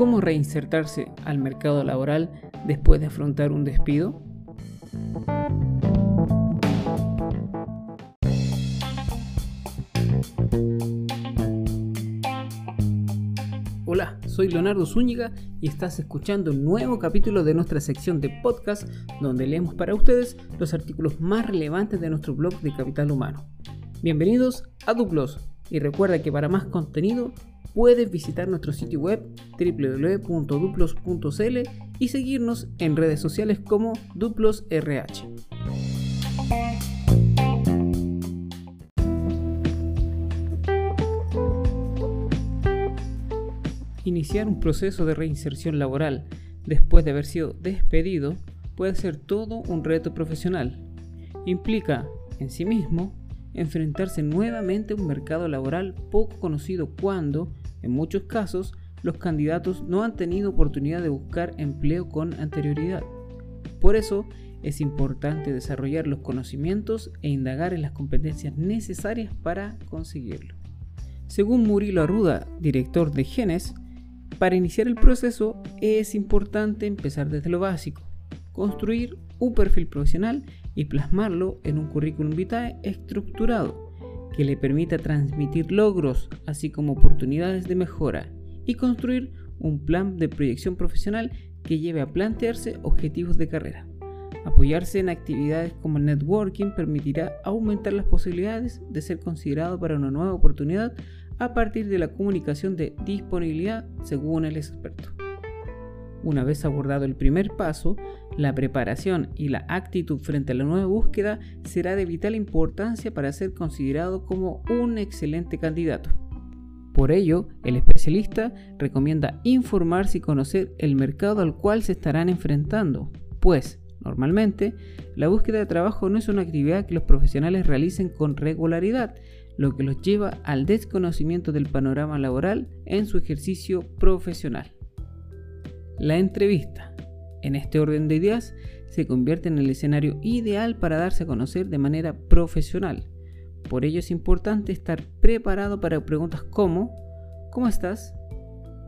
¿Cómo reinsertarse al mercado laboral después de afrontar un despido? Hola, soy Leonardo Zúñiga y estás escuchando un nuevo capítulo de nuestra sección de podcast donde leemos para ustedes los artículos más relevantes de nuestro blog de Capital Humano. Bienvenidos a Duplos y recuerda que para más contenido puedes visitar nuestro sitio web www.duplos.cl y seguirnos en redes sociales como DuplosRH. Iniciar un proceso de reinserción laboral después de haber sido despedido puede ser todo un reto profesional. Implica, en sí mismo, enfrentarse nuevamente a un mercado laboral poco conocido cuando, en muchos casos, los candidatos no han tenido oportunidad de buscar empleo con anterioridad. Por eso, es importante desarrollar los conocimientos e indagar en las competencias necesarias para conseguirlo. Según Murilo Arruda, director de Genes, para iniciar el proceso es importante empezar desde lo básico, construir un perfil profesional y plasmarlo en un currículum vitae estructurado que le permita transmitir logros, así como oportunidades de mejora y construir un plan de proyección profesional que lleve a plantearse objetivos de carrera. Apoyarse en actividades como el networking permitirá aumentar las posibilidades de ser considerado para una nueva oportunidad a partir de la comunicación de disponibilidad según el experto. Una vez abordado el primer paso, la preparación y la actitud frente a la nueva búsqueda será de vital importancia para ser considerado como un excelente candidato. Por ello, el especialista recomienda informarse y conocer el mercado al cual se estarán enfrentando, pues, normalmente, la búsqueda de trabajo no es una actividad que los profesionales realicen con regularidad, lo que los lleva al desconocimiento del panorama laboral en su ejercicio profesional. La entrevista, en este orden de ideas, se convierte en el escenario ideal para darse a conocer de manera profesional. Por ello es importante estar preparado para preguntas como ¿Cómo estás?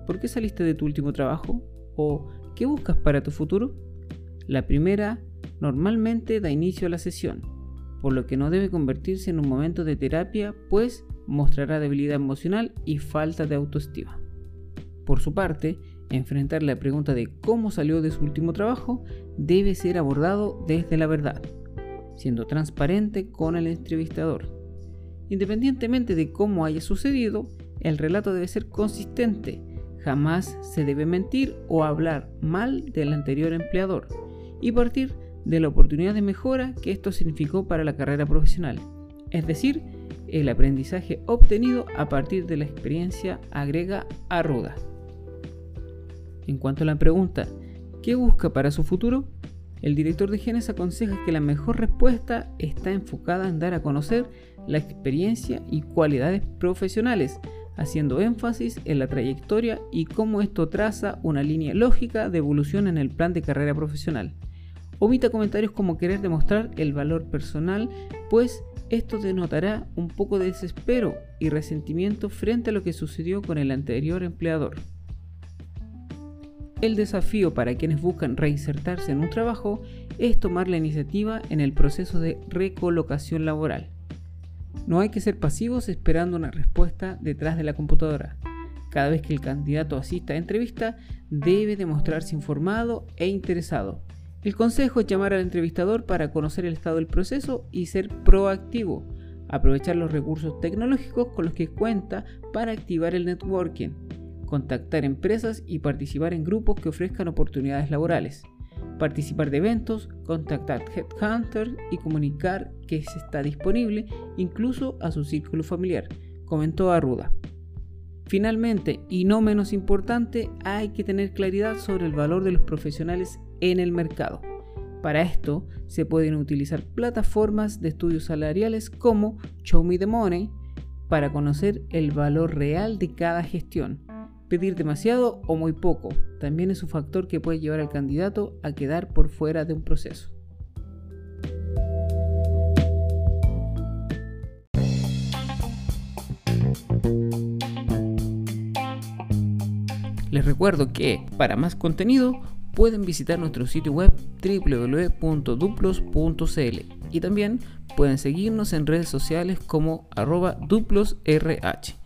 ¿Por qué saliste de tu último trabajo? ¿O qué buscas para tu futuro? La primera normalmente da inicio a la sesión, por lo que no debe convertirse en un momento de terapia, pues mostrará debilidad emocional y falta de autoestima. Por su parte, enfrentar la pregunta de cómo salió de su último trabajo debe ser abordado desde la verdad, siendo transparente con el entrevistador. Independientemente de cómo haya sucedido, el relato debe ser consistente. Jamás se debe mentir o hablar mal del anterior empleador y partir de la oportunidad de mejora que esto significó para la carrera profesional, es decir, el aprendizaje obtenido a partir de la experiencia agrega a Ruda. En cuanto a la pregunta, ¿qué busca para su futuro? El director de Genes aconseja que la mejor respuesta está enfocada en dar a conocer la experiencia y cualidades profesionales, haciendo énfasis en la trayectoria y cómo esto traza una línea lógica de evolución en el plan de carrera profesional. Omita comentarios como querer demostrar el valor personal, pues esto denotará un poco de desespero y resentimiento frente a lo que sucedió con el anterior empleador. El desafío para quienes buscan reinsertarse en un trabajo es tomar la iniciativa en el proceso de recolocación laboral. No hay que ser pasivos esperando una respuesta detrás de la computadora. Cada vez que el candidato asista a entrevista, debe demostrarse informado e interesado. El consejo es llamar al entrevistador para conocer el estado del proceso y ser proactivo. Aprovechar los recursos tecnológicos con los que cuenta para activar el networking contactar empresas y participar en grupos que ofrezcan oportunidades laborales, participar de eventos, contactar headhunters y comunicar que se está disponible incluso a su círculo familiar, comentó Arruda. Finalmente, y no menos importante, hay que tener claridad sobre el valor de los profesionales en el mercado. Para esto se pueden utilizar plataformas de estudios salariales como Show Me the Money para conocer el valor real de cada gestión Pedir demasiado o muy poco también es un factor que puede llevar al candidato a quedar por fuera de un proceso. Les recuerdo que para más contenido pueden visitar nuestro sitio web www.duplos.cl y también pueden seguirnos en redes sociales como arroba duplosrh.